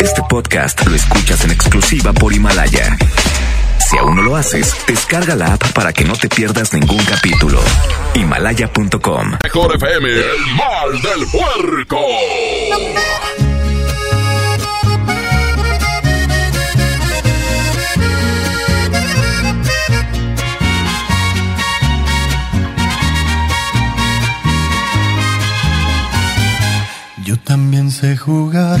Este podcast lo escuchas en exclusiva por Himalaya. Si aún no lo haces, descarga la app para que no te pierdas ningún capítulo. Himalaya.com. Mejor FM, el mal del puerco. Yo también sé jugar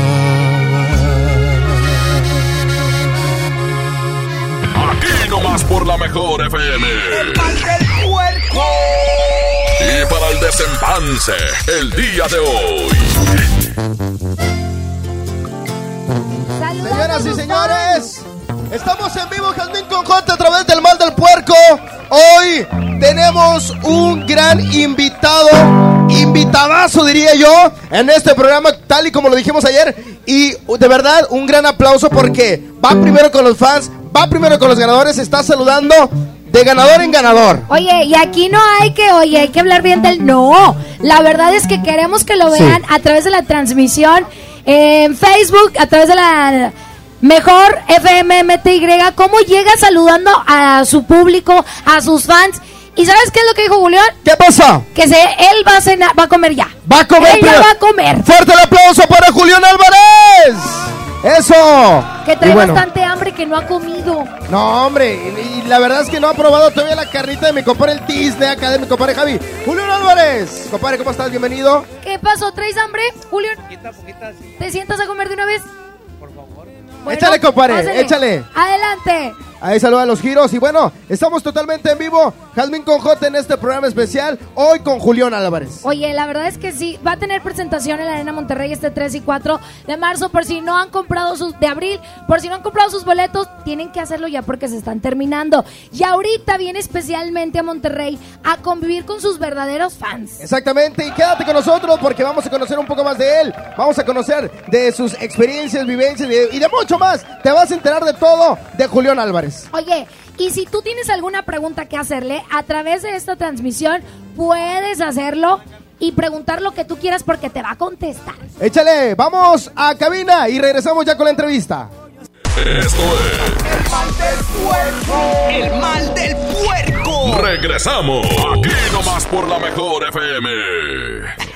Nomás por la mejor FM. El mal del puerco. Y para el desempance, el día de hoy. Señoras y señores, estamos en vivo Jazmín con J a través del mal. Hoy tenemos un gran invitado, invitadazo diría yo, en este programa, tal y como lo dijimos ayer. Y de verdad, un gran aplauso porque va primero con los fans, va primero con los ganadores, está saludando de ganador en ganador. Oye, y aquí no hay que, oye, hay que hablar bien del... No, la verdad es que queremos que lo Sí. vean a través de la transmisión en Facebook, a través de la mejor FMMTY, cómo llega saludando a su público, a sus fans. ¿Y sabes qué es lo que dijo Julián? ¿Qué pasa? Que se, él va a, cenar, va a comer ya. Va a comer Él ya va a comer. Fuerte el aplauso para Julián Álvarez. Eso. Que trae bueno, bastante hambre que no ha comido. No, hombre, y, y la verdad es que no ha probado todavía la carnita de mi compadre el Disney acá de mi compadre Javi. Julián Álvarez. Compadre, ¿cómo estás? Bienvenido. ¿Qué pasó? ¿Traes hambre, Julián? ¿Te sientas a comer de una vez? Échale, compadre, pásale. échale. Adelante. Ahí saludan los giros. Y bueno, estamos totalmente en vivo. Jazmín con J en este programa especial. Hoy con Julián Álvarez. Oye, la verdad es que sí, va a tener presentación en la Arena Monterrey este 3 y 4 de marzo. Por si no han comprado sus, de abril, por si no han comprado sus boletos, tienen que hacerlo ya porque se están terminando. Y ahorita viene especialmente a Monterrey a convivir con sus verdaderos fans. Exactamente, y quédate con nosotros porque vamos a conocer un poco más de él. Vamos a conocer de sus experiencias, vivencias y de, y de mucho más. Te vas a enterar de todo de Julián Álvarez. Oye, Y si tú tienes alguna pregunta que hacerle, a través de esta transmisión puedes hacerlo y preguntar lo que tú quieras porque te va a contestar. Échale, vamos a cabina y regresamos ya con la entrevista. Esto es El mal del puerco. El mal del puerco. Regresamos. Aquí nomás por la mejor FM.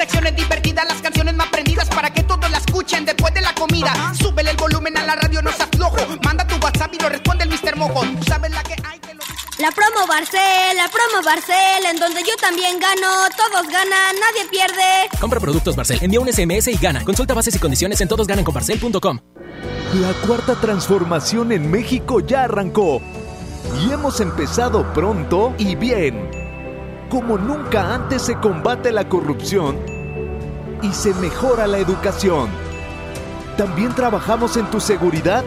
Secciones divertidas, las canciones más prendidas para que todos la escuchen después de la comida. Súbele el volumen a la radio, no se aflojo. Manda tu WhatsApp y lo responde el Mr. Mojo. Tú sabes la que hay, te lo La promo Barcel, la promo Barcel, en donde yo también gano, todos ganan, nadie pierde. Compra productos Barcel, envía un SMS y gana. Consulta bases y condiciones en todosgananconbarcel.com. La cuarta transformación en México ya arrancó. Y hemos empezado pronto y bien. Como nunca antes se combate la corrupción y se mejora la educación. También trabajamos en tu seguridad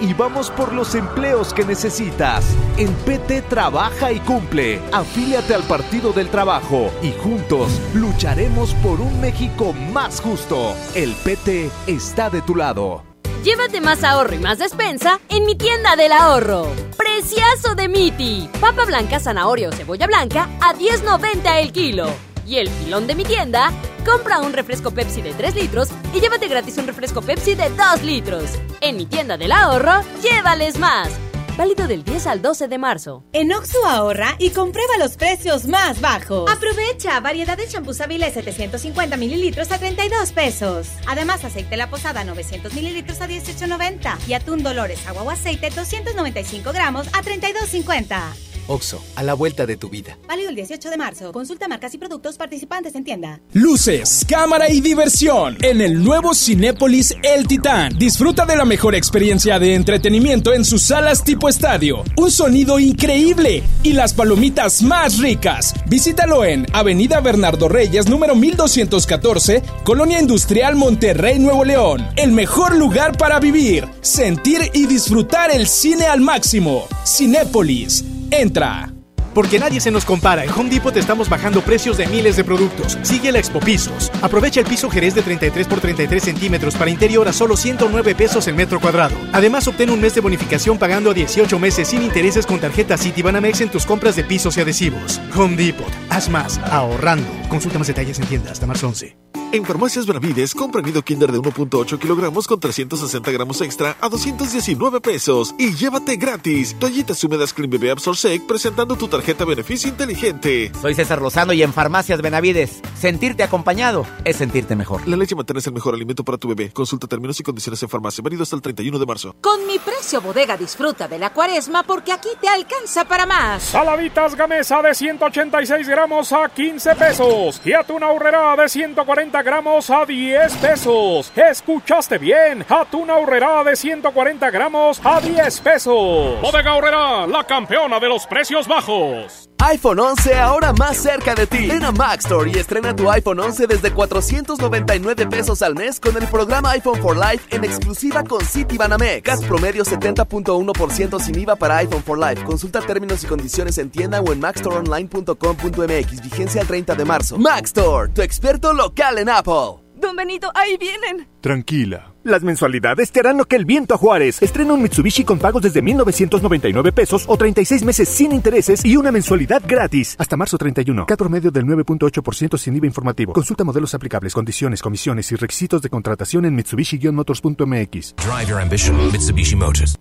y vamos por los empleos que necesitas. En PT trabaja y cumple. Afíliate al Partido del Trabajo y juntos lucharemos por un México más justo. El PT está de tu lado. Llévate más ahorro y más despensa en mi tienda del ahorro. Preciazo de Miti. Papa blanca, zanahoria o cebolla blanca a 10.90 el kilo. Y el filón de mi tienda, compra un refresco Pepsi de 3 litros y llévate gratis un refresco Pepsi de 2 litros. En mi tienda del ahorro, llévales más. Válido del 10 al 12 de marzo. En Oxo ahorra y comprueba los precios más bajos. Aprovecha variedad de champús Avilés 750 mililitros a 32 pesos. Además, aceite La Posada 900 mililitros a 18.90 y atún Dolores agua o aceite 295 gramos a 32.50. Oxo, a la vuelta de tu vida. Válido el 18 de marzo. Consulta marcas y productos participantes en tienda. Luces, cámara y diversión en el nuevo Cinépolis El Titán. Disfruta de la mejor experiencia de entretenimiento en sus salas tipo estadio. Un sonido increíble y las palomitas más ricas. Visítalo en Avenida Bernardo Reyes, número 1214, Colonia Industrial Monterrey, Nuevo León. El mejor lugar para vivir, sentir y disfrutar el cine al máximo. Cinépolis. Entra. Porque nadie se nos compara. En Home Depot estamos bajando precios de miles de productos. Sigue la Expo Pisos. Aprovecha el piso Jerez de 33 por 33 centímetros para interior a solo 109 pesos el metro cuadrado. Además, obtén un mes de bonificación pagando a 18 meses sin intereses con tarjeta Citibanamex en tus compras de pisos y adhesivos. Home Depot. Haz más ahorrando. Consulta más detalles en tienda hasta marzo 11. En Farmacias Benavides, compra nido Kinder de 1.8 kilogramos con 360 gramos extra a 219 pesos y llévate gratis toallitas húmedas Clean Bebé Absor Sec presentando tu tarjeta beneficio inteligente. Soy César Lozano y en Farmacias Benavides, sentirte acompañado es sentirte mejor. La leche materna es el mejor alimento para tu bebé. Consulta términos y condiciones en farmacia. Válido hasta el 31 de marzo. Con mi precio bodega disfruta de la cuaresma porque aquí te alcanza para más. Saladitas Gamesa de 186 gramos a 15 pesos y atún ahorrera de 140 gramos a 10 pesos. ¿Escuchaste bien? Atún ahorrera de 140 gramos a 10 pesos. Bodega Ahorrera, la campeona de los precios bajos. iPhone 11 ahora más cerca de ti. Ven a Mac Store y estrena tu iPhone 11 desde 499 pesos al mes con el programa iPhone for Life en exclusiva con Citibanamex. Gas promedio 70.1% sin IVA para iPhone for Life. Consulta términos y condiciones en tienda o en macstoreonline.com.mx. Vigencia el 30 de marzo. Mac Store, tu experto local en Apple. Don Benito, ahí vienen. Tranquila. Las mensualidades te harán lo que el viento a Juárez. Estrena un Mitsubishi con pagos desde 1,999 pesos o 36 meses sin intereses y una mensualidad gratis. Hasta marzo 31. Cat promedio del 9.8% sin IVA informativo. Consulta modelos aplicables, condiciones, comisiones y requisitos de contratación en Mitsubishi-motors.mx. Drive your ambition, Mitsubishi Motors.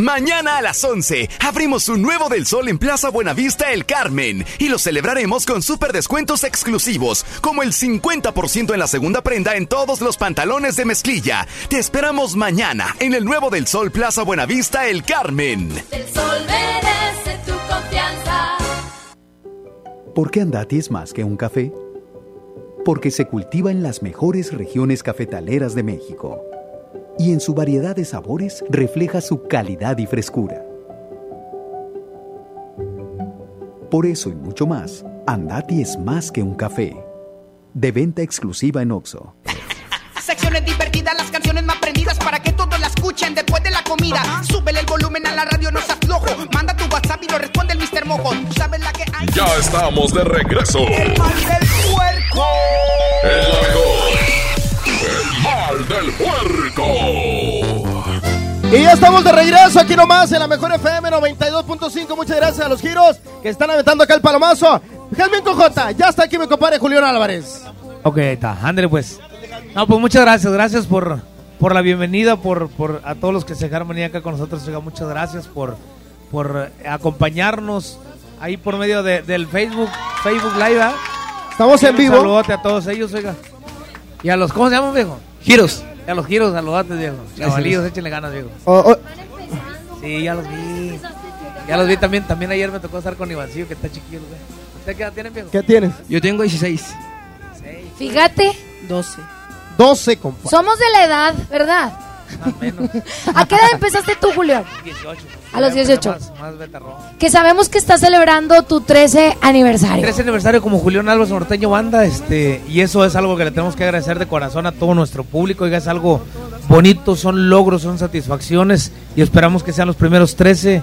Mañana a las 11 abrimos un nuevo del sol en Plaza Buenavista El Carmen y lo celebraremos con super descuentos exclusivos, como el 50% en la segunda prenda en todos los pantalones de mezclilla. Te esperamos mañana en el nuevo del sol Plaza Buenavista El Carmen. El sol merece tu confianza. ¿Por qué Andati es más que un café? Porque se cultiva en las mejores regiones cafetaleras de México y en su variedad de sabores refleja su calidad y frescura. Por eso y mucho más, Andati es más que un café. De venta exclusiva en Oxo. Secciones divertidas, las canciones más prendidas para que todos la escuchen después de la comida. Súbele el volumen a la radio, no se aflojo. Manda tu WhatsApp y lo responde el Mr. Mojo. ¿Tú sabes la que hay? Ya estamos de regreso. El mal del puerco. El mejor. El del puerco. Y ya estamos de regreso aquí nomás en la mejor FM 92.5. Muchas gracias a los giros que están aventando acá el palomazo. Jasmine Cojota, ya está aquí mi compadre Julián Álvarez. Ok, ahí está. Ándale, pues. No, pues muchas gracias. Gracias por, por la bienvenida, por, por a todos los que se dejaron venir acá con nosotros. Oiga, muchas gracias por, por eh, acompañarnos ahí por medio de- del Facebook, Facebook Live. ¿ah? Estamos en Un vivo. saludote a todos ellos, oiga. Y a los, ¿cómo se llaman, viejo? Giros. A los giros, saludotes, viejo. Chavalillos, échenle ganas, viejo. Oh, oh, Sí, ya los vi. Ya los vi también. También ayer me tocó estar con Ivancillo, que está chiquillo. güey. ¿Usted qué edad tiene, viejo? ¿Qué tienes? Yo tengo 16. Fíjate, 12. 12, compadre. somos de la edad, ¿verdad? ¿A qué edad empezaste tú, Julio? 18. A los 18. Más, más betarrón. Que sabemos que estás celebrando tu 13 aniversario. 13 aniversario como Julián Álvarez Norteño Banda, este, y eso es algo que le tenemos que agradecer de corazón a todo nuestro público, oiga, es algo bonito, son logros, son satisfacciones, y esperamos que sean los primeros 13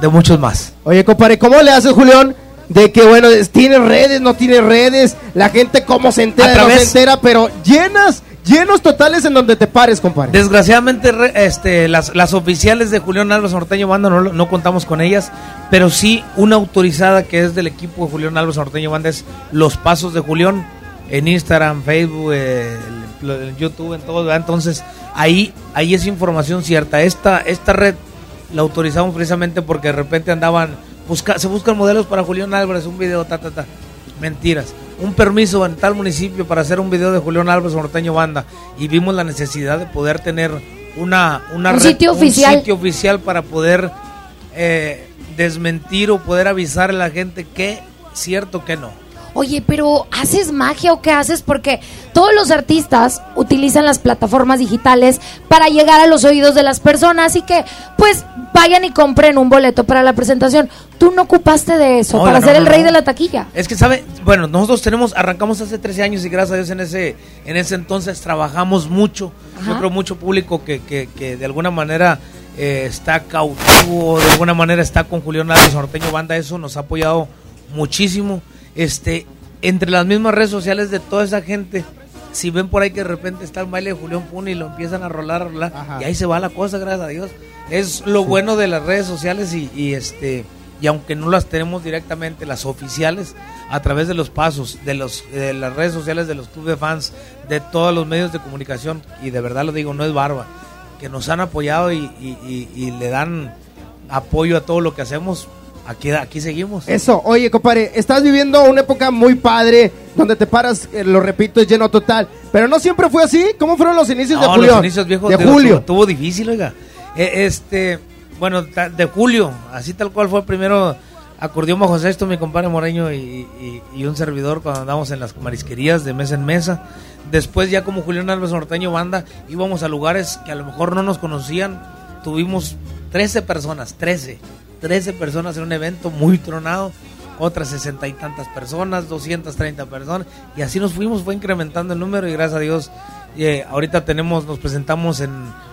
de muchos más. Oye, compadre, ¿cómo le haces, Julián? De que, bueno, tiene redes, no tiene redes, la gente cómo se entera, no se entera, pero llenas, llenos totales en donde te pares, compadre. Desgraciadamente, re- este, las, las oficiales de Julián Álvarez Norteño Banda no, no contamos con ellas, pero sí una autorizada que es del equipo de Julián Álvarez Norteño Banda es Los Pasos de Julián en Instagram, Facebook, eh, YouTube, en todo. Entonces, ahí, ahí es información cierta. Esta, esta red la autorizamos precisamente porque de repente andaban, busca, se buscan modelos para Julián Álvarez, un video, ta, ta, ta. Mentiras. Un permiso en tal municipio para hacer un video de Julián Álvarez Norteño Banda y vimos la necesidad de poder tener una, una Un red- sitio oficial. sitio oficial para poder eh, desmentir o poder avisar a la gente que cierto que no. Oye, pero ¿haces magia o qué haces? Porque todos los artistas utilizan las plataformas digitales para llegar a los oídos de las personas y que pues vayan y compren un boleto para la presentación. Tú no ocupaste de eso No, para no, ser no, el rey de la taquilla. Es que sabe, bueno, nosotros tenemos, arrancamos hace 13 años y gracias a Dios en ese, en ese entonces trabajamos mucho. Yo Ajá. creo mucho público que, que, que de alguna manera eh, está cautivo, de alguna manera está con Julián Álvarez Norteño Banda, eso nos ha apoyado muchísimo. Este, entre las mismas redes sociales de toda esa gente, si ven por ahí que de repente está el baile de Julián Puni y lo empiezan a rolar, a rolar, y ahí se va la cosa, gracias a Dios. Es lo bueno de las redes sociales y, y este y aunque no las tenemos directamente las oficiales a través de los pasos de los de las redes sociales de los clubes de fans de todos los medios de comunicación y de verdad lo digo no es barba que nos han apoyado y, y- y- y le dan apoyo a todo lo que hacemos aquí aquí seguimos Eso, oye, compadre, estás viviendo una época muy padre, donde te paras, eh, lo repito, es lleno total. Pero no siempre fue así. ¿Cómo fueron los inicios de Julio? los inicios viejos de de- Julio. Estuvo, difícil, oiga. Eh, este, bueno, de julio, así tal cual fue primero acordeón bajo sexto, mi compadre Moreño y, y- y un servidor cuando andamos en las marisquerías de mesa en mesa. Después ya como Julián Álvarez Norteño Banda, íbamos a lugares que a lo mejor no nos conocían. Tuvimos 13 personas, 13, 13 personas en un evento muy tronado. Otras sesenta y tantas personas, 230 personas. Y así nos fuimos, fue incrementando el número y gracias a Dios eh, ahorita tenemos, nos presentamos en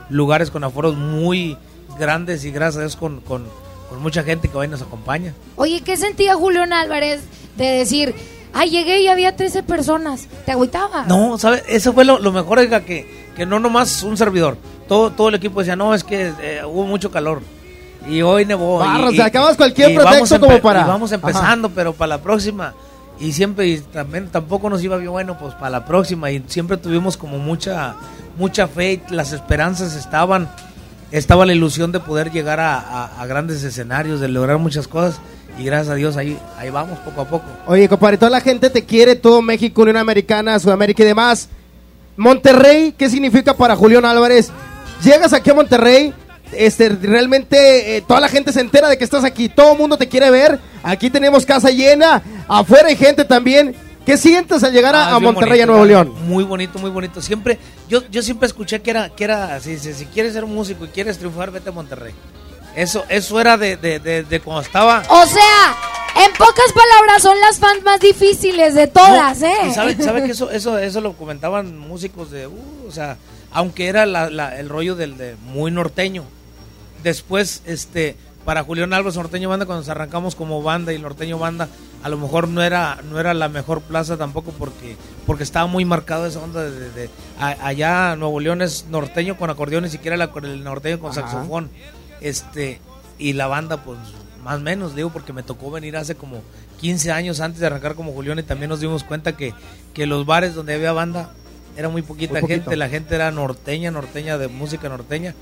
lugares con aforos muy grandes y gracias a Dios con, con, con mucha gente que hoy nos acompaña. Oye, ¿qué sentía Julián Álvarez de decir, ay, llegué y había 13 personas? ¿Te agüitaba? No, ¿sabes? Eso fue lo, lo mejor, oiga, que, que no nomás un servidor. Todo, todo el equipo decía, no, es que eh, hubo mucho calor. Y hoy nevó. Barra, y, y- acabas cualquier pretexto como para- y vamos Ajá. empezando, pero para la próxima. Y siempre, y también tampoco nos iba bien bueno, pues para la próxima. Y siempre tuvimos como mucha, mucha fe, las esperanzas estaban. Estaba la ilusión de poder llegar a, a- a grandes escenarios, de lograr muchas cosas. Y gracias a Dios ahí, ahí vamos poco a poco. Oye, compadre, toda la gente te quiere, todo México, Unión Americana, Sudamérica y demás. Monterrey, ¿qué significa para Julián Álvarez? Llegas aquí a Monterrey, este, realmente eh, toda la gente se entera de que estás aquí, todo el mundo te quiere ver, aquí tenemos casa llena, afuera hay gente también. ¿Qué sientes al llegar a, Ah, a Monterrey, a bonito, Nuevo ¿verdad? León? Muy bonito, muy bonito. Siempre, yo, yo siempre escuché que era, que era, si, si, si quieres ser un músico y quieres triunfar, vete a Monterrey. Eso, eso era de, de, de, de cuando estaba. O sea, en pocas palabras, son las fans más difíciles de todas, No, ¿eh? y sabe, sabe que eso, eso, eso lo comentaban músicos de, uh, o sea, aunque era la- la- el rollo del de muy norteño. Después, este, para Julián Álvarez Norteño Banda, cuando nos arrancamos como banda y Norteño Banda, a lo mejor no era no era la mejor plaza tampoco porque porque estaba muy marcado esa onda de, de- de- a- allá Nuevo León es norteño con acordeón ni siquiera la- el norteño con Ajá. saxofón este y la banda pues más o menos digo porque me tocó venir hace como 15 años antes de arrancar como Julián y también nos dimos cuenta que, que los bares donde había banda era muy poquita Muy gente la gente era norteña norteña de música norteña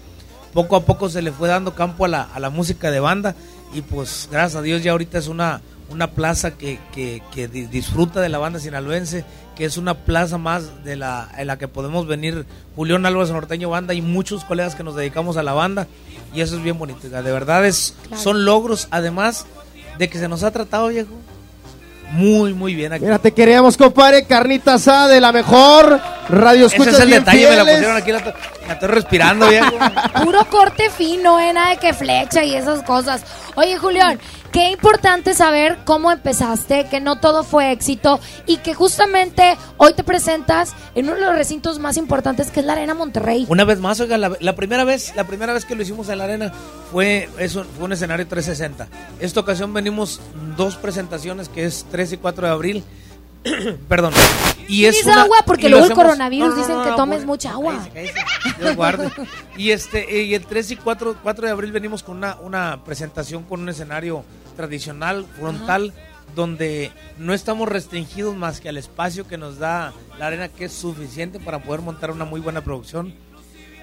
poco a poco se le fue dando campo a la, a la música de banda y pues gracias a Dios ya ahorita es una, una plaza que, que, que di- disfruta de la banda sinaloense, que es una plaza más de la, en la que podemos venir Julián Álvarez Norteño Banda y muchos colegas que nos dedicamos a la banda y eso es bien bonito, de verdad es, Claro. son logros además de que se nos ha tratado viejo muy muy bien aquí. Mira, te queríamos, compadre. Carnita asada de la mejor. Radio Ese escuchas es el bien detalle, me la fieles. pusieron aquí, la, la estoy respirando viejo. Puro corte fino, ¿eh? Nada de que flecha y esas cosas. Oye, Julián, qué importante saber cómo empezaste, que no todo fue éxito y que justamente hoy te presentas en uno de los recintos más importantes que es la Arena Monterrey. Una vez más, oiga, la, la primera vez, la primera vez que lo hicimos en la arena fue, eso, fue un escenario 360. Esta ocasión venimos dos presentaciones que es 3 y 4 de abril. Perdón. Y es una- agua porque y luego el hacemos- coronavirus No, no, dicen no, que no, tomes pues, mucha agua. Dios guarde. Y este y el 3 y 4, 4 de abril venimos con una, una presentación con un escenario tradicional, frontal, donde no estamos restringidos más que al espacio que nos da la arena, que es suficiente para poder montar una muy buena producción.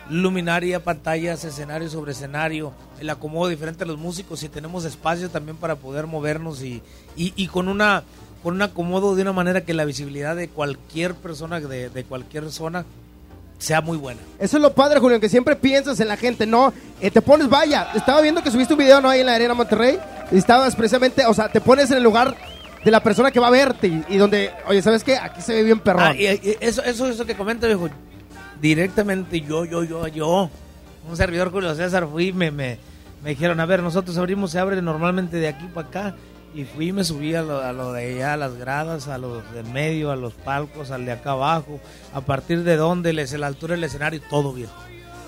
Luminaria, pantallas, escenario sobre escenario, el acomodo diferente a los músicos y tenemos espacio también para poder movernos y, y, y con una con un acomodo de una manera que la visibilidad de cualquier persona de, de cualquier zona sea muy buena. Eso es lo padre, Julián, que siempre piensas en la gente, ¿no? Eh, te pones, vaya, estaba viendo que subiste un video, ¿no? Ahí en la Arena Monterrey. Y estabas precisamente, o sea, te pones en el lugar de la persona que va a verte y, y donde, oye, ¿sabes qué? Aquí se ve bien perrón. Ah, y- y eso, eso, eso que comenta, viejo, directamente yo, yo, yo, yo, un servidor Julio César, fui, me, me, me dijeron, a ver, nosotros abrimos, se abre normalmente de aquí para acá, y fui me subí a lo, a lo de allá, a las gradas, a los del medio, a los palcos, al de acá abajo, a partir de donde, les, la altura del escenario, todo viejo.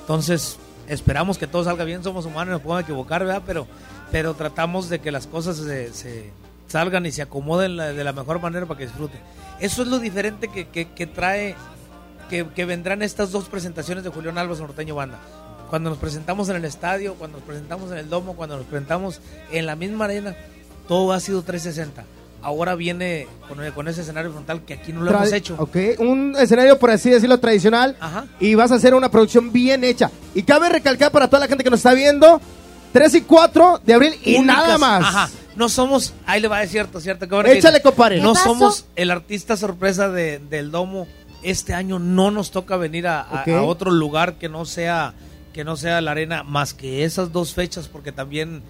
Entonces, esperamos que todo salga bien, somos humanos, nos podemos equivocar, ¿verdad? Pero, pero tratamos de que las cosas se, se salgan y se acomoden la- de la mejor manera para que disfruten. Eso es lo diferente que, que- que trae, que, que vendrán estas dos presentaciones de Julián Álvarez Norteño Banda. Cuando nos presentamos en el estadio, cuando nos presentamos en el domo, cuando nos presentamos en la misma arena, todo ha sido 360. Ahora viene con, con ese escenario frontal que aquí no lo Tra- hemos hecho. Ok, un escenario, por así decirlo, tradicional. Y vas a hacer una producción bien hecha. Y cabe recalcar para toda la gente que nos está viendo, 3 y 4 de abril y únicas. nada más. Ajá. No somos, ahí le va a decir cierto, cierto. que Échale, compadre. No somos el artista sorpresa de- del domo. Este año no nos toca venir a, a otro lugar que no sea que no sea la arena más que esas dos fechas porque también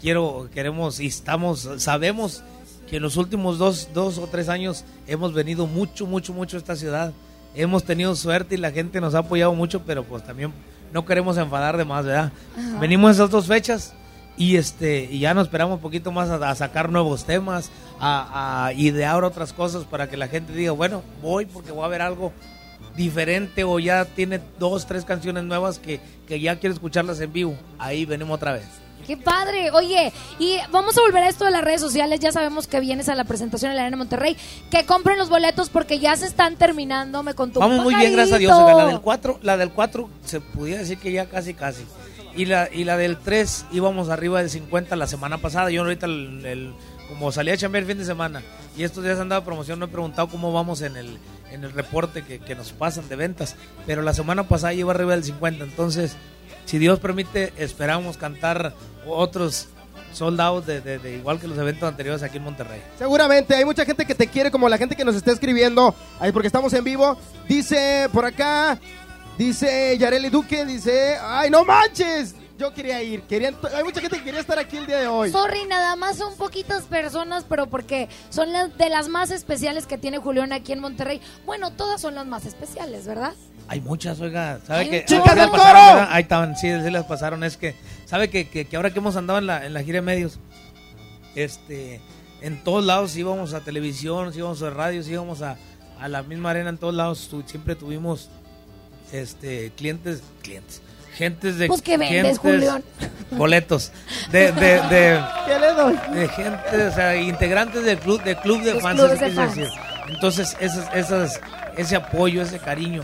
quiero queremos y estamos sabemos que en los últimos dos, dos o tres años hemos venido mucho mucho mucho a esta ciudad. Hemos tenido suerte y la gente nos ha apoyado mucho pero pues también no queremos enfadar de más verdad Ajá. venimos a esas dos fechas y este y ya nos esperamos un poquito más a, a sacar nuevos temas a, a idear otras cosas para que la gente diga bueno voy porque voy a ver algo diferente o ya tiene dos tres canciones nuevas que, que ya quiere escucharlas en vivo ahí venimos otra vez Qué padre. Oye, y vamos a volver a esto de las redes sociales. Ya sabemos que vienes a la presentación en la Arena Monterrey. Que compren los boletos porque ya se están terminando. Me contó un Vamos muy bien, gracias a Dios. oiga, La del 4, la del 4 se pudiera decir que ya casi casi. Y la y la del 3 íbamos arriba del 50 la semana pasada. Yo ahorita el, el- como salí a chambear el fin de semana y estos días han dado promoción, no he preguntado cómo vamos en el en el reporte que, que nos pasan de ventas, pero la semana pasada iba arriba del 50, entonces si Dios permite esperamos cantar otros soldados de, de- de igual que los eventos anteriores aquí en Monterrey. Seguramente hay mucha gente que te quiere, como la gente que nos está escribiendo, ahí porque estamos en vivo. Dice por acá, dice Yareli Duque, dice, ay, no manches, yo quería ir, querían, hay mucha gente que quería estar aquí el día de hoy. Sorry, nada más son poquitas personas, pero porque son las de las más especiales que tiene Julián aquí en Monterrey. Bueno, todas son las más especiales, ¿verdad? Hay muchas, oiga, ¿sabe que ¡Chicas del verdad? Ahí estaban, sí, sí las pasaron, es que, ¿sabe que, que, que ahora que hemos andado en la, en la gira de medios, este, en todos lados íbamos a televisión, íbamos a radios, íbamos a, a la misma arena en todos lados, tu- siempre tuvimos, este, clientes, clientes, gentes de Pues, ¿qué vendes, Julián? boletos de de, de, ¿Qué le doy? de gente o sea integrantes del club del club de Los fans de fans. decir. entonces esas, esas ese apoyo ese cariño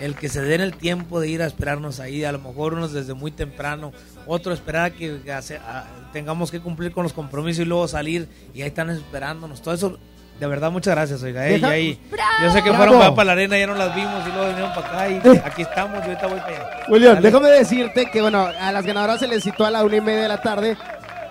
el que se den el tiempo de ir a esperarnos ahí a lo mejor unos desde muy temprano otro esperar a que a hacer- a- tengamos que cumplir con los compromisos y luego salir y ahí están esperándonos todo eso de verdad muchas gracias oiga eh, y ahí yo sé que fueron para, para la arena ya no las vimos y luego vinieron para acá y Eh. aquí estamos y ahorita voy para allá William, Dale. déjame decirte que, bueno, a las ganadoras se les citó a la una y media de la tarde.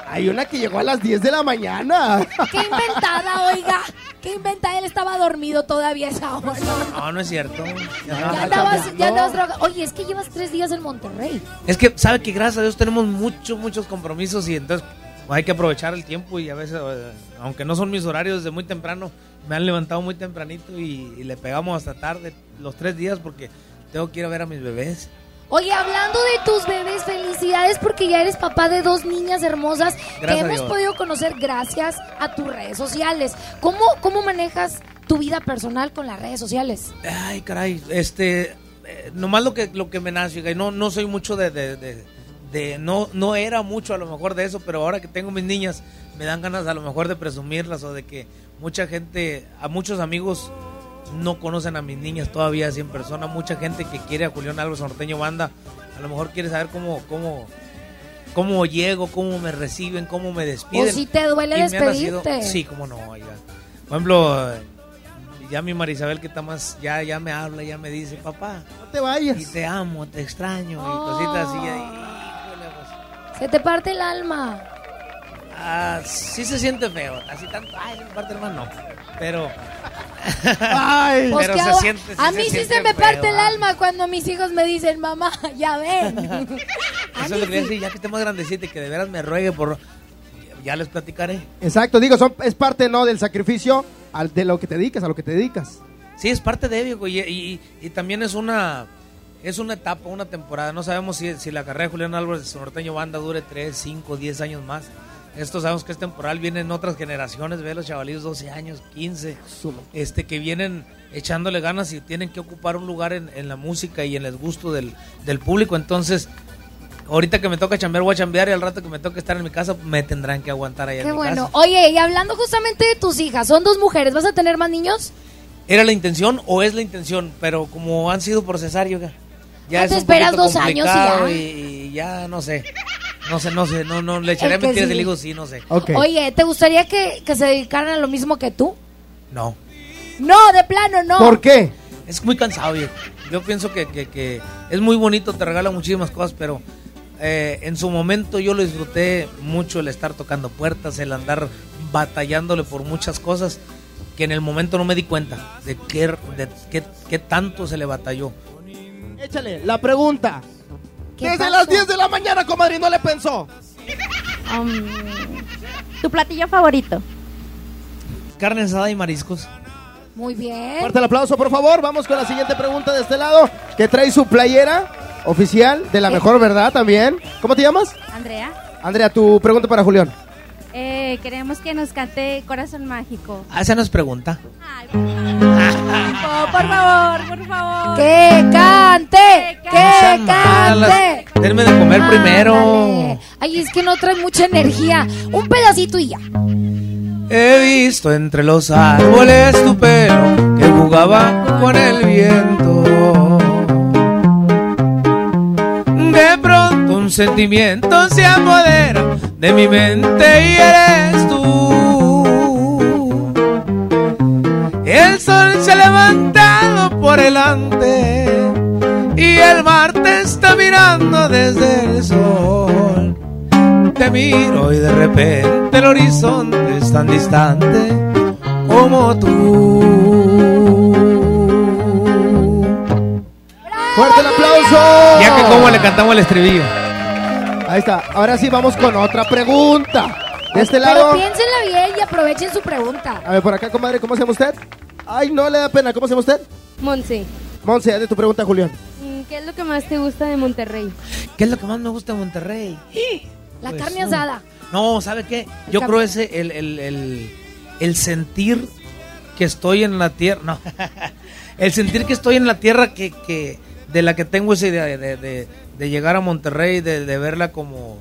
Hay una que llegó a las 10 de la mañana. Qué inventada, oiga. Qué inventada. Él estaba dormido todavía esa hora. no no es cierto Ya andabas, ya andabas drogado. Oye, es que llevas tres días en Monterrey. Es que, ¿sabe que Gracias a Dios tenemos muchos, muchos compromisos y entonces hay que aprovechar el tiempo y a veces, eh, aunque no son mis horarios desde muy temprano, me han levantado muy tempranito y, y le pegamos hasta tarde los tres días porque tengo que ir a ver a mis bebés. Oye, hablando de tus bebés, felicidades porque ya eres papá de dos niñas hermosas que Gracias hemos podido conocer gracias a tus redes sociales. ¿Cómo, cómo manejas tu vida personal con las redes sociales? Ay, caray, este, eh, nomás lo que, lo que me nace, no, no soy mucho de, de, de- de- no, no era mucho a lo mejor de eso, pero ahora que tengo mis niñas, me dan ganas a lo mejor de presumirlas o de que mucha gente, a muchos amigos no conocen a mis niñas todavía así en persona, mucha gente que quiere a Julián Álvarez Norteño Banda, a lo mejor quiere saber cómo, cómo, cómo llego, cómo me reciben, cómo me despiden. O si te duele Y me han nacido- despedirte. sí, cómo no, oiga. Por ejemplo, ya mi Marisabel que está más, ya, ya me habla, ya me dice, papá, No te vayas. y te amo, te extraño, y cositas así. y- Se te parte el alma. ah, sí se siente feo, así tanto, ay, mi parte hermano, no. Pero, Ay. Pues pero que se ahora- siente, sí a mí sí se me feo, parte el alma cuando mis hijos me dicen, mamá, ya ven. Eso es lo que le decía, ya que esté más grandecita y que de veras me ruegue por... Ya les platicaré. Exacto, digo, son, es parte, ¿no? Del sacrificio al, de lo que te dedicas, a lo que te dedicas. Sí, es parte de viejo y, y- y también es una es una etapa, una temporada. No sabemos si, si la carrera de Julián Álvarez de Norteño Banda dure 3, 5, 10 años más. Esto sabemos que es temporal, vienen otras generaciones, ve los chavalillos 12 años, 15, este que vienen echándole ganas y tienen que ocupar un lugar en, en la música y en el gusto del, del público. Entonces, ahorita que me toca chambear, voy a chambear y al rato que me toca estar en mi casa, me tendrán que aguantar allá Qué en mi bueno. casa. Oye, y hablando justamente de tus hijas, son dos mujeres, ¿vas a tener más niños? ¿Era la intención o es la intención? Pero como han sido por cesárea, oiga, ya ¿No es te esperas dos años y complicado ya? y, y ya no sé. No sé, no sé, no, no, le echaré mentiras sí. y le digo sí, no sé. Oye, ¿te gustaría que, que se dedicaran a lo mismo que tú? No. No, de plano no. ¿Por qué? Es muy cansado, viejo. Yo pienso que, que, que es muy bonito, te regala muchísimas cosas, pero eh, en su momento yo lo disfruté mucho el estar tocando puertas, el andar batallándole por muchas cosas que en el momento no me di cuenta de qué, de qué, qué tanto se le batalló. Échale, la pregunta. ¿Qué Desde pasó? las 10 de la mañana, comadre, no le pensó. ¿Tu platillo favorito? Carne asada y mariscos. Muy bien. Fuerte el aplauso, por favor. Vamos con la siguiente pregunta de este lado. Que trae su playera oficial de la mejor verdad también. ¿Cómo te llamas? Andrea, Andrea, tu pregunta para Julián. Queremos que nos cante Corazón Mágico. Ah, no es pregunta. Por, por favor, por favor. ¡Que cante! ¡Que cante! malas. Denme de comer primero. Ay, es que no trae mucha energía. Un pedacito y ya. He visto entre los árboles tu pelo que jugaba con el viento. Un sentimiento se apodera de mi mente y eres tú. El sol se ha levantado por delante y el mar te está mirando desde el sol. Te miro y de repente el horizonte es tan distante como tú. Fuerte el aplauso. Ya que como le cantamos el estribillo. Ahí está. Ahora sí vamos con otra pregunta. De este Pero lado. piénsenla bien y aprovechen su pregunta. A ver, por acá, comadre, ¿cómo se llama usted? Ay, no le da pena. ¿Cómo se llama usted? Monse, Monse, haz de tu pregunta, Julián. mm, ¿qué es lo que más te gusta de Monterrey? ¿Qué es lo que más me gusta de Monterrey? La Pues, carne asada. No, ¿sabe qué? Yo creo ese, el, el, el, el sentir que estoy en la tierra, no, el sentir que estoy en la tierra que, que, de la que tengo esa idea de, de- de llegar a Monterrey, de, de verla como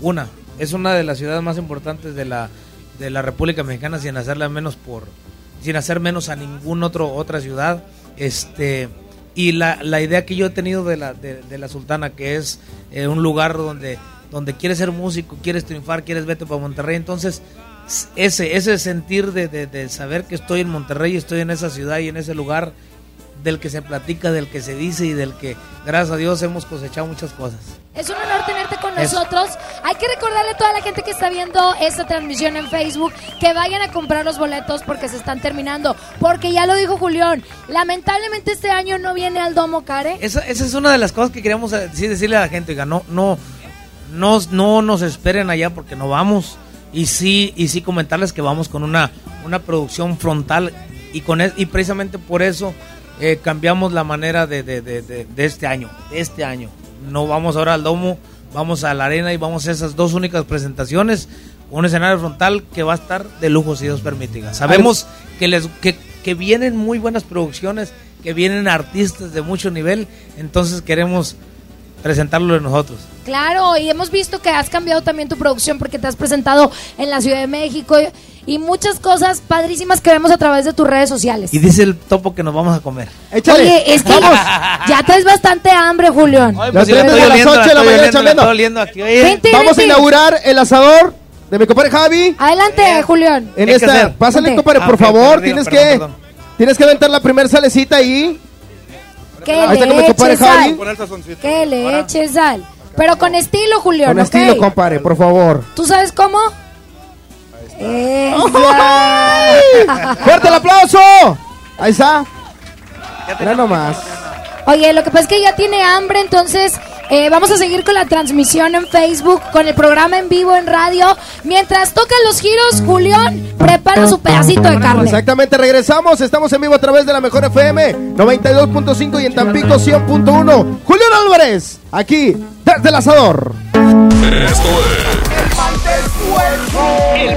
una. Es una de las ciudades más importantes de la, de la República Mexicana sin hacerla menos por, sin hacer menos a ninguna otro, otra ciudad. Este, y la, la idea que yo he tenido de la, de, de la Sultana, que es eh, un lugar donde, donde quieres ser músico, quieres triunfar, quieres vete para Monterrey, entonces ese, ese sentir de, de- de saber que estoy en Monterrey, estoy en esa ciudad y en ese lugar del que se platica, del que se dice y del que, gracias a Dios, hemos cosechado muchas cosas. Es un honor tenerte con Eso. nosotros. Hay que recordarle a toda la gente que está viendo esta transmisión en Facebook que vayan a comprar los boletos porque se están terminando. Porque ya lo dijo Julián, lamentablemente este año no viene al Domo Care. Esa, esa es una de las cosas que queríamos eh, sí, decirle a la gente, oiga, no, no, no, no nos esperen allá porque no vamos. Y sí, y sí comentarles que vamos con una, una producción frontal y con y precisamente por eso eh, cambiamos la manera de, de, de, de- este año, este año. No vamos ahora al domo, vamos a la arena y vamos a esas dos únicas presentaciones, un escenario frontal que va a estar de lujo si Dios permite. Sabemos que les que, que vienen muy buenas producciones, que vienen artistas de mucho nivel, entonces queremos presentarlo de nosotros. Claro, y hemos visto que has cambiado también tu producción porque te has presentado en la Ciudad de México y muchas cosas padrísimas que vemos a través de tus redes sociales. Y dice el topo que nos vamos a comer. Oye, es que ya traes bastante hambre, Julián. Ay, pues, la la la oliendo aquí. Vente, Vamos a inaugurar el asador de mi compadre Javi. Adelante, Julián. En ¿Qué hay que esta, pásale, compadre, Ah, por favor. tienes perdón, que perdón. tienes que aventar la primera salecita ahí. Que Ahí está le con mi compadre eches Javi. sal. Que le eches sal. Pero con estilo, Julián, Con estilo, compadre, por favor. ¿Tú sabes cómo? ¡Fuerte el aplauso! Ahí está. Mira nomás. Oye, lo que pasa es que ya tiene hambre, entonces eh, vamos a seguir con la transmisión en Facebook, con el programa en vivo en radio. Mientras tocan los giros, Julián prepara su pedacito de carne. Exactamente, regresamos. Estamos en vivo a través de la Mejor FM 92.5 y en Tampico 100.1. Julián Álvarez, aquí desde el asador. Esto El mal del puerco. es.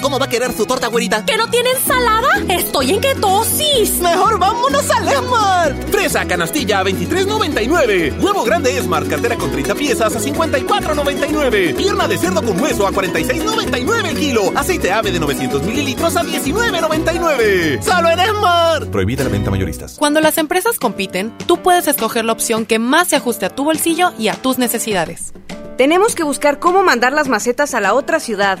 ¿Cómo va a querer su torta, güerita? ¿Que no tiene ensalada? Estoy en ketosis. Mejor vámonos al Esmart. Fresa canastilla a 23.99. Huevo grande Esmart, cartera con 30 piezas a 54.99. Pierna de cerdo con hueso a 46.99 el kilo. Aceite ave de 900 mililitros a 19.99. Solo en Esmart. Prohibida la venta mayoristas. Cuando las empresas compiten, tú puedes escoger la opción que más se ajuste a tu bolsillo y a tus necesidades. Tenemos que buscar cómo mandar las macetas a la otra ciudad.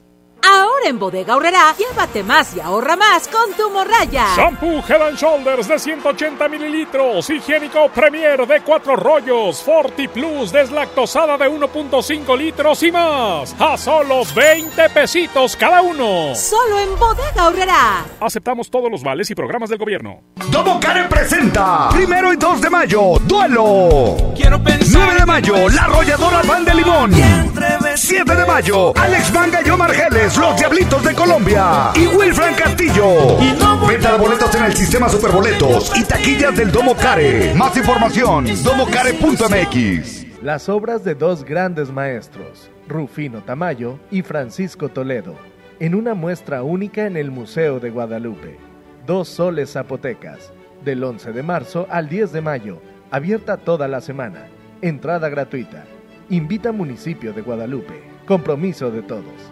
Ahora en Bodega Horrera, llévate más y ahorra más con tu morraya. Shampoo Head and Shoulders de 180 mililitros, higiénico Premier de 4 rollos, Forti Plus deslactosada de 1.5 litros y más. A solo 20 pesitos cada uno. Solo en Bodega Horrera. Aceptamos todos los vales y programas del gobierno. Domo Care presenta Primero y 2 de mayo, duelo. Quiero pensar 9 de mayo, La Arrolladora Pan de Limón. 7 de mayo, Alex Manga y Omar Geles, Los Diablitos de Colombia. Y Wilfran Castillo. Venta de boletos en el sistema Superboletos y taquillas del Domo Care. Más información, domocare.mx. Las obras de dos grandes maestros, Rufino Tamayo y Francisco Toledo, en una muestra única en el Museo de Guadalupe. Dos soles zapotecas, del 11 de marzo al 10 de mayo, abierta toda la semana. Entrada gratuita. Invita Municipio de Guadalupe. Compromiso de todos.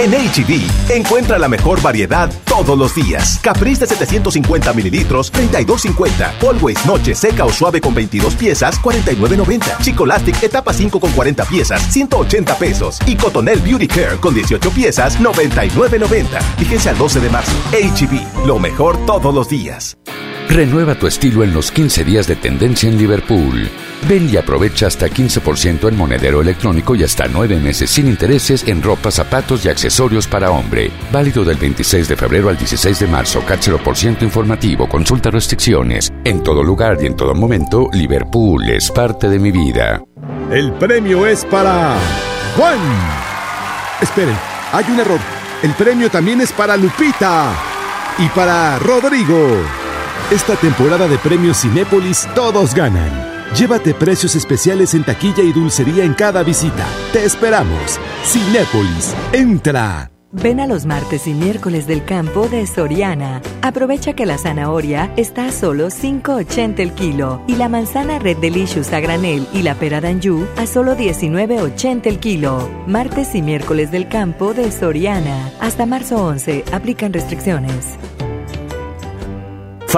En HB, encuentra la mejor variedad todos los días. Caprice de 750 mililitros, 32.50. Always Noche seca o suave con 22 piezas, 49.90. Chicolastic etapa 5 con 40 piezas, 180 pesos. Y Cotonel Beauty Care con 18 piezas, 99.90. Fíjense al 12 de marzo. HB, lo mejor todos los días. Renueva tu estilo en los 15 días de tendencia en Liverpool. Ven y aprovecha hasta 15% en monedero electrónico y hasta 9 meses sin intereses en ropa, zapatos y accesorios para hombre. Válido del 26 de febrero al 16 de marzo. CAT 0% informativo. Consulta restricciones. En todo lugar y en todo momento, Liverpool es parte de mi vida. El premio es para Juan. Esperen, hay un error. El premio también es para Lupita y para Rodrigo. Esta temporada de premios Cinépolis todos ganan. Llévate precios especiales en taquilla y dulcería en cada visita. Te esperamos. Cinépolis, entra. Ven a los martes y miércoles del campo de Soriana. Aprovecha que la zanahoria está a solo 5.80 el kilo y la manzana Red Delicious a granel y la pera d'Anjou a solo 19.80 el kilo. Martes y miércoles del campo de Soriana. Hasta marzo 11. Aplican restricciones.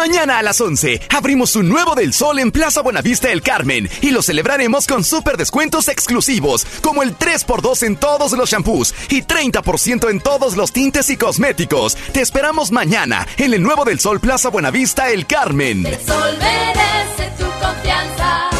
Mañana a las 11 abrimos un nuevo del Sol en Plaza Buenavista El Carmen y lo celebraremos con super descuentos exclusivos, como el 3x2 en todos los shampoos y 30% en todos los tintes y cosméticos. Te esperamos mañana en el nuevo del Sol Plaza Buenavista El Carmen. El sol merece tu confianza.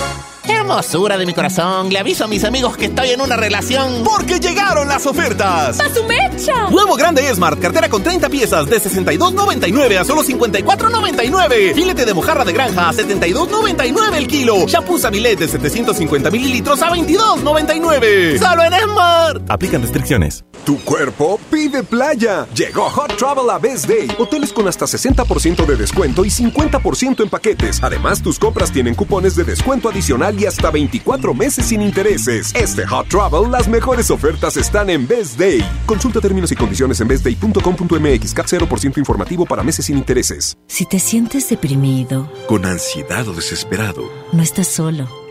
Hermosura de mi corazón, le aviso a mis amigos que estoy en una relación. Porque llegaron las ofertas. ¡A su mecha! Nuevo grande Smart, cartera con 30 piezas de 62.99 a solo 54.99. Filete de mojarra de granja a 72.99 el kilo. Shampoo Sabilet de 750 mililitros a 22.99. Solo en Smart. Aplican restricciones. Tu cuerpo pide playa. Llegó Hot Travel a Best Day. Hoteles con hasta 60% de descuento y 50% en paquetes. Además, tus compras tienen cupones de descuento adicional y hasta 24 meses sin intereses. Este Hot Travel, las mejores ofertas están en Best Day. Consulta términos y condiciones en bestday.com.mx. Cap 0% informativo para meses sin intereses. Si te sientes deprimido, con ansiedad o desesperado, no estás solo.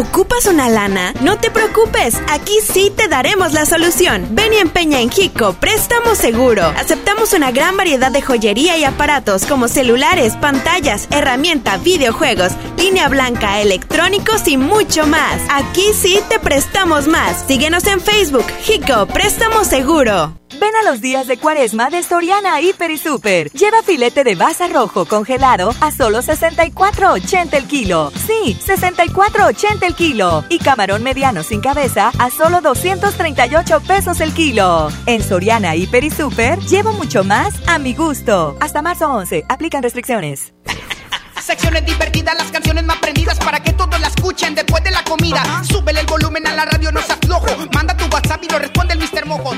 ¿Ocupas una lana? No te preocupes, aquí sí te daremos la solución. Ven y empeña en Hico, préstamo seguro. Aceptamos una gran variedad de joyería y aparatos como celulares, pantallas, herramienta, videojuegos, línea blanca, electrónicos y mucho más. Aquí sí te prestamos más. Síguenos en Facebook, Hico, préstamo seguro. Ven a los días de cuaresma de Soriana Hiper y Super. Lleva filete de baza rojo congelado a solo 64.80 el kilo. Sí, 64.80 el kilo. Y camarón mediano sin cabeza a solo 238 pesos el kilo. En Soriana Hiper y Super llevo mucho más a mi gusto. Hasta marzo 11. Aplican restricciones. Secciones divertidas, las canciones más prendidas para que todos la escuchen después de la comida. Súbele el volumen a la radio, no se aflojo. Manda tu WhatsApp y lo responde el Mr. Mojo.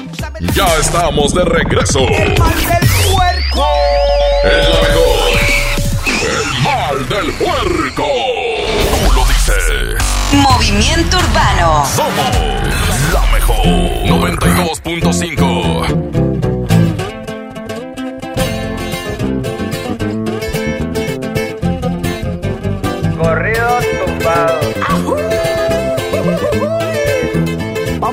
Ya estamos de regreso. El mal del puerco. El mejor. El mal del puerco. Tú lo dices. Movimiento Urbano. Somos la mejor. 92.5.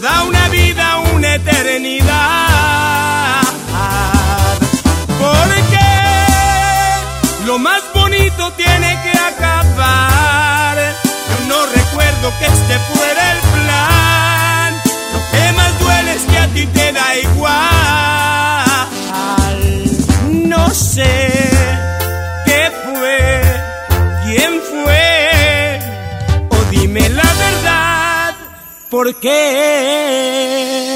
toda una vida, una eternidad. Porque lo más bonito tiene que acabar. Yo no recuerdo que este fuera el plan. Lo que más duele es que a ti te da igual. No sé ¿por qué?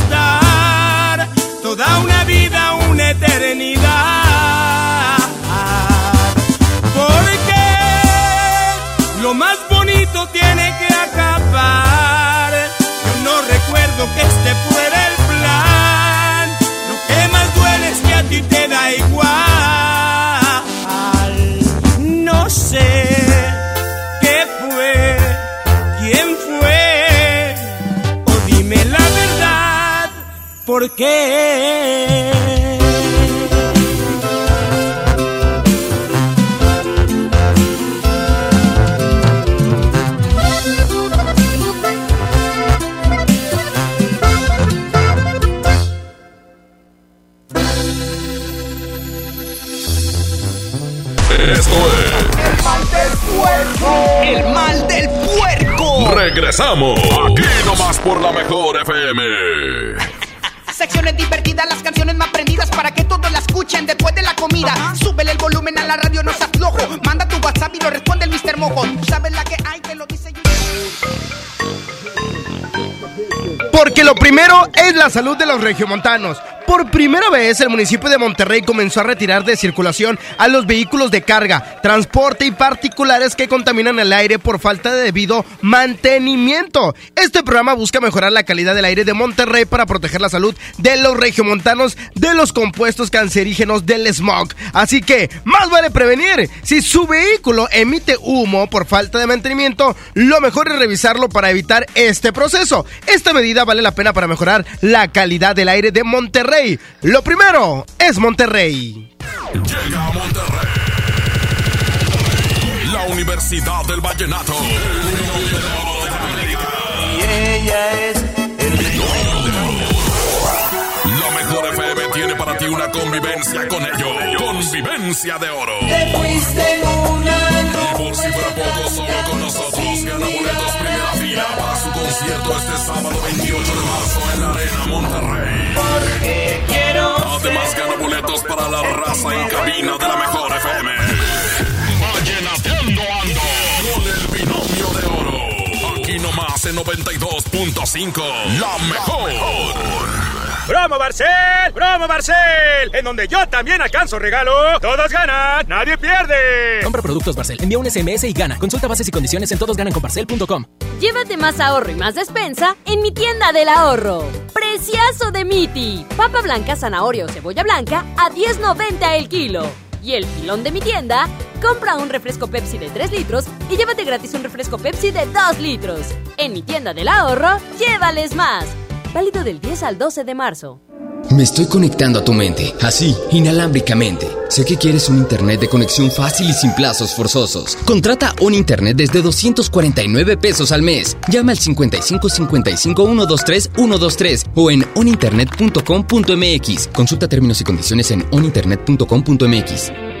¿por qué? Esto es. mal del puerco. El mal del puerco. Regresamos. Aquí nomás por la mejor FM. Secciones divertidas, las canciones más prendidas para que todos la escuchen después de la comida. Súbele el volumen a la radio, no seas flojo. Manda tu WhatsApp y lo responde el Mr. Mojo. Tú sabes la que hay, te lo dice yo. Porque lo primero es la salud de los regiomontanos. Por primera vez, el municipio de Monterrey comenzó a retirar de circulación a los vehículos de carga, transporte y particulares que contaminan el aire por falta de debido mantenimiento. Este programa busca mejorar la calidad del aire de Monterrey para proteger la salud de los regiomontanos de los compuestos cancerígenos del smog. Así que, más vale prevenir. Si su vehículo emite humo por falta de mantenimiento, lo mejor es revisarlo para evitar este proceso. Esta medida vale la pena para mejorar la calidad del aire de Monterrey. Lo primero es Monterrey. Llega a Monterrey. La Universidad del Vallenato. Y ella es La mejor FM tiene para ti una convivencia con ellos. Convivencia de oro. Te fuiste en una Y por si fuera poco, solo con nosotros gana boletos primera fila para concierto este sábado 28 de marzo en la Arena Monterrey. Porque quiero Además gana boletos para la raza en cabina de la mejor FM. Vallenateando ando con el binomio de oro. Aquí nomás en 92.5. La mejor. ¡Promo Barcel! ¡Promo Barcel! En donde yo también alcanzo regalo. Todos ganan, nadie pierde. Compra productos Barcel, envía un SMS y gana. Consulta bases y condiciones en todosgananconbarcel.com. Llévate más ahorro y más despensa en mi tienda del ahorro. Preciazo de Miti. Papa blanca, zanahoria o cebolla blanca a 10.90 el kilo. Y el pilón de mi tienda, compra un refresco Pepsi de 3 litros y llévate gratis un refresco Pepsi de 2 litros. En mi tienda del ahorro, llévales más. Válido del 10 al 12 de marzo. Me estoy conectando a tu mente, así, inalámbricamente. Sé que quieres un internet de conexión fácil y sin plazos forzosos. Contrata un internet desde 249 pesos al mes. Llama al 55 55 123 123 o en oninternet.com.mx. Consulta términos y condiciones en oninternet.com.mx.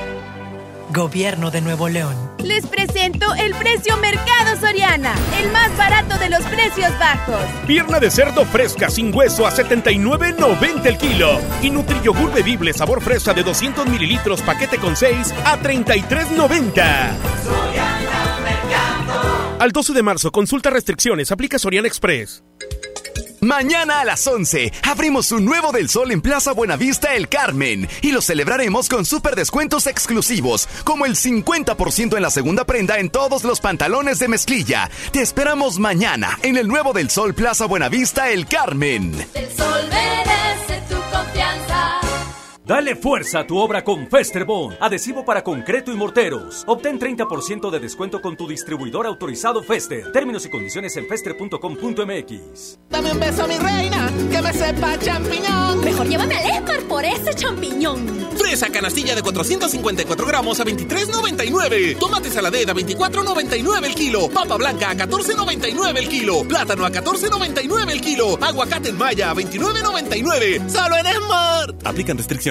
Gobierno de Nuevo León. Les presento el precio Mercado Soriana, el más barato de los precios bajos. Pierna de cerdo fresca sin hueso a 79.90 el kilo. Y Nutriyogur bebible sabor fresa de 200 mililitros paquete con 6 a 33.90. Al 12 de marzo, consulta restricciones, aplica Soriana Express. Mañana a las 11 abrimos un nuevo del sol en Plaza Buenavista El Carmen y lo celebraremos con super descuentos exclusivos, como el 50% en la segunda prenda en todos los pantalones de mezclilla. Te esperamos mañana en el nuevo del sol Plaza Buenavista El Carmen. El sol merece tu confianza. Dale fuerza a tu obra con Festerbond, adhesivo para concreto y morteros. Obtén 30% de descuento con tu distribuidor autorizado Fester. Términos y condiciones en fester.com.mx. Dame un beso, mi reina, que me sepa champiñón. Mejor llévame al Esmar por ese champiñón. Fresa canastilla de 454 gramos a 23.99. Tomate saladera a 24.99 el kilo. Papa blanca a 14.99 el kilo. Plátano a 14.99 el kilo. Aguacate en maya a 29.99. Solo en Esmar. Aplican restricciones.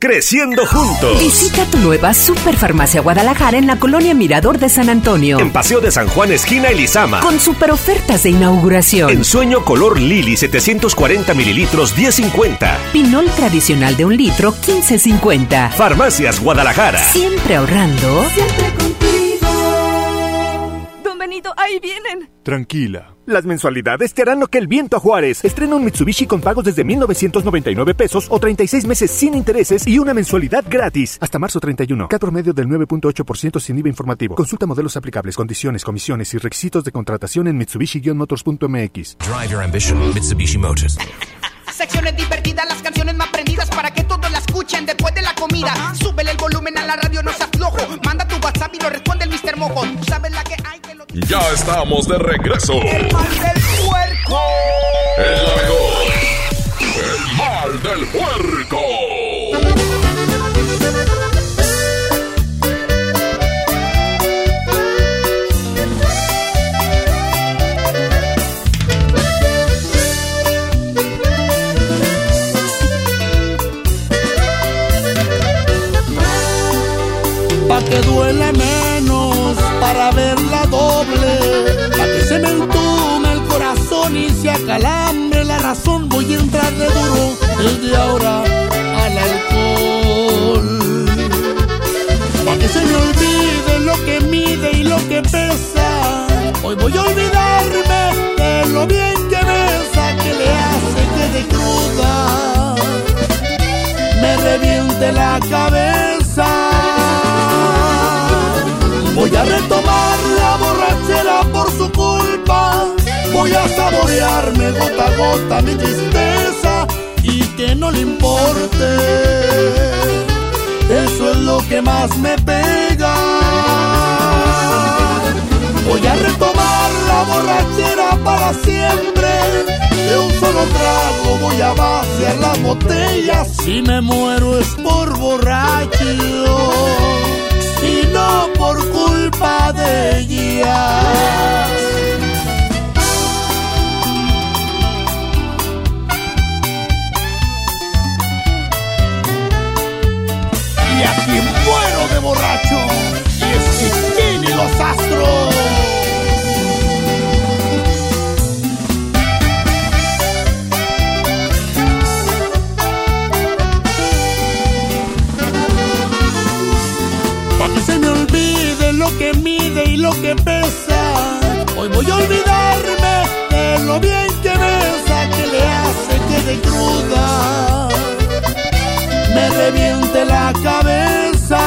Creciendo juntos. Visita tu nueva Superfarmacia Guadalajara en la colonia Mirador de San Antonio. En Paseo de San Juan, esquina Elizama. Con super ofertas de inauguración. En sueño color Lili, 740 mililitros, 10.50. Pinol tradicional de un litro, 15.50. Farmacias Guadalajara. Siempre ahorrando. Siempre contigo. Ahí vienen. Tranquila. Las mensualidades te harán lo que el viento a Juárez. Estrena un Mitsubishi con pagos desde 1,999 pesos o 36 meses sin intereses y una mensualidad gratis. Hasta marzo 31. Cat promedio del 9.8% sin IVA informativo. Consulta modelos aplicables, condiciones, comisiones y requisitos de contratación en Mitsubishi-motors.mx. Drive your ambition, Mitsubishi Motors. Secciones divertidas, las canciones más prendidas para que todos la escuchen después de la comida. Súbele el volumen a la radio, no seas flojo. Manda tu WhatsApp y lo responde el Mr. Mojo. Tú sabes la que hay que Ya estamos de regreso. El mal del puerco. El la mejor. El mal del puerco. Pa' que duele Entrarle duro desde ahora al alcohol. Pa' que se me olvide lo que mide y lo que pesa. Hoy voy a olvidarme de lo bien que besa, que le hace que de cruda me reviente la cabeza. Voy a retomar la borrachera por su culpa. Voy a saborearme gota a gota mi tristeza y que no le importe. Eso es lo que más me pega. Voy a retomar la borrachera para siempre. De un solo trago voy a vaciar las botellas. Si me muero es por borracho y no por culpa de ellas. Y a quien muero de borracho es Chiquín y los astros. lo que pesa. Hoy voy a olvidarme de lo bien que besa, que le hace que de cruda me reviente la cabeza.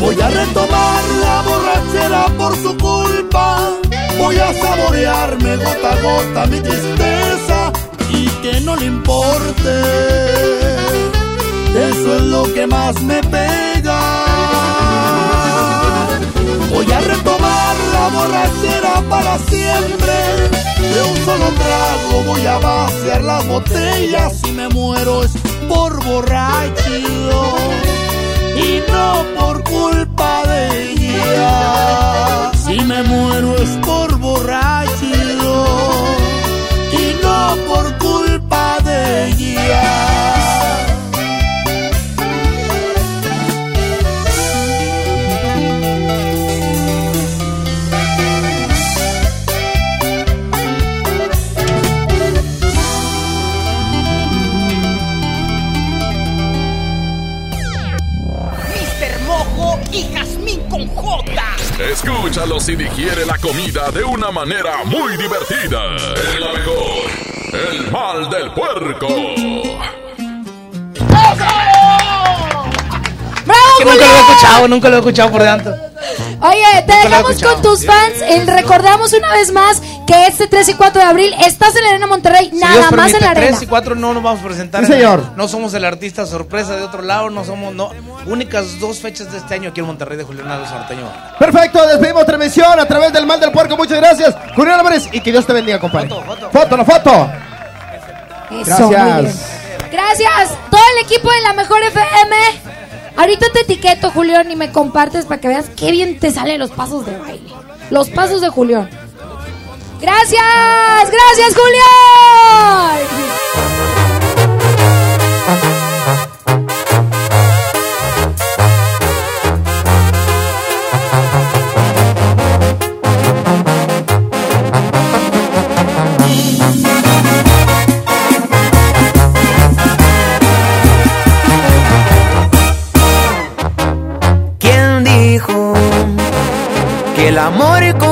Voy a retomar la borrachera por su culpa. Voy a saborearme gota a gota mi tristeza y que no le importe. Eso es lo que más me pega. Voy a retomar la borrachera para siempre. De un solo trago voy a vaciar las botellas. Si me muero es por borracho y no por culpa de ella. Si me muero es por borracho y no por culpa de ella. Escúchalo si digiere la comida de una manera muy divertida. Es la mejor. El mal del puerco. ¡Bravo, Que nunca lo he escuchado, nunca lo he escuchado por dentro. Oye, te dejamos con tus fans. El, recordamos una vez más que este 3 y 4 de abril estás en la Arena Monterrey, Si nada Dios más permite, en la Arena. 3 y 4 no nos vamos a presentar. Sí, señor. No somos el artista sorpresa de otro lado, no somos, no. Únicas dos fechas de este año aquí en Monterrey de Julián Álvarez Norteño. Perfecto, despedimos transmisión a través del mal del puerco. Muchas gracias, Julián Álvarez, y que Dios te bendiga, compadre. Foto, la foto. Eso, muy bien. Gracias. Gracias, todo el equipo de la Mejor FM. Ahorita te etiqueto, Julián, y me compartes para que veas qué bien te salen los pasos de baile. Los pasos de Julián. Gracias, gracias, Julián. ¿Quién dijo que el amor con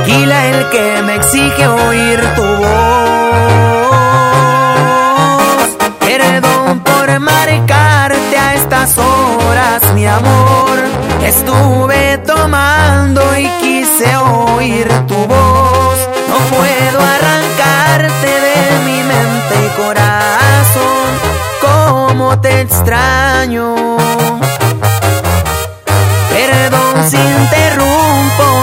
El tequila el que me exige oír tu voz. Perdón por marcarte a estas horas, mi amor. Estuve tomando y quise oír tu voz. No puedo arrancarte de mi mente y corazón. Cómo te extraño. Perdón si interrumpo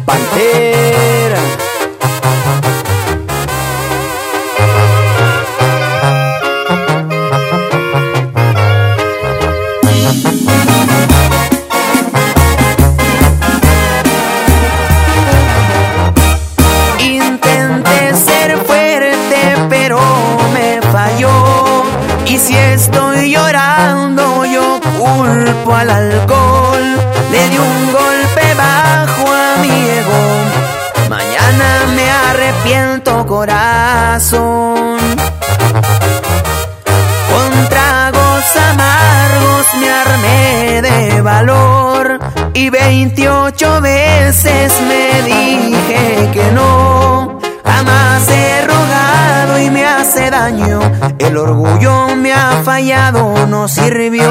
Pantera. Intenté ser fuerte, pero me falló. Y si estoy llorando, yo culpo al alcohol. Le di un golpe arrepiento, corazón. Con tragos amargos me armé de valor y 28 veces me dije que no. Jamás he rogado y me hace daño. El orgullo me ha fallado, no sirvió.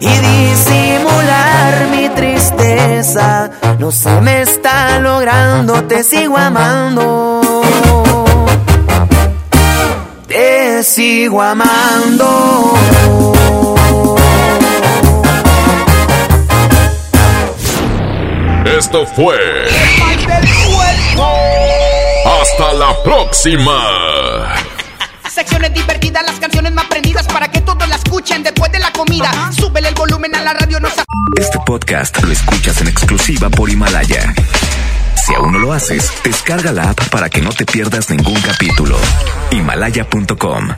y disimular mi tristeza. No se me está logrando, te sigo amando. Te sigo amando. Esto fue. Hasta la próxima. Secciones divertidas, las canciones más prendidas para que todos la escuchen después de la comida. Súbele el volumen a la radio, no se Este podcast lo escuchas en exclusiva por Himalaya. Si aún no lo haces, descarga la app para que no te pierdas ningún capítulo. Himalaya.com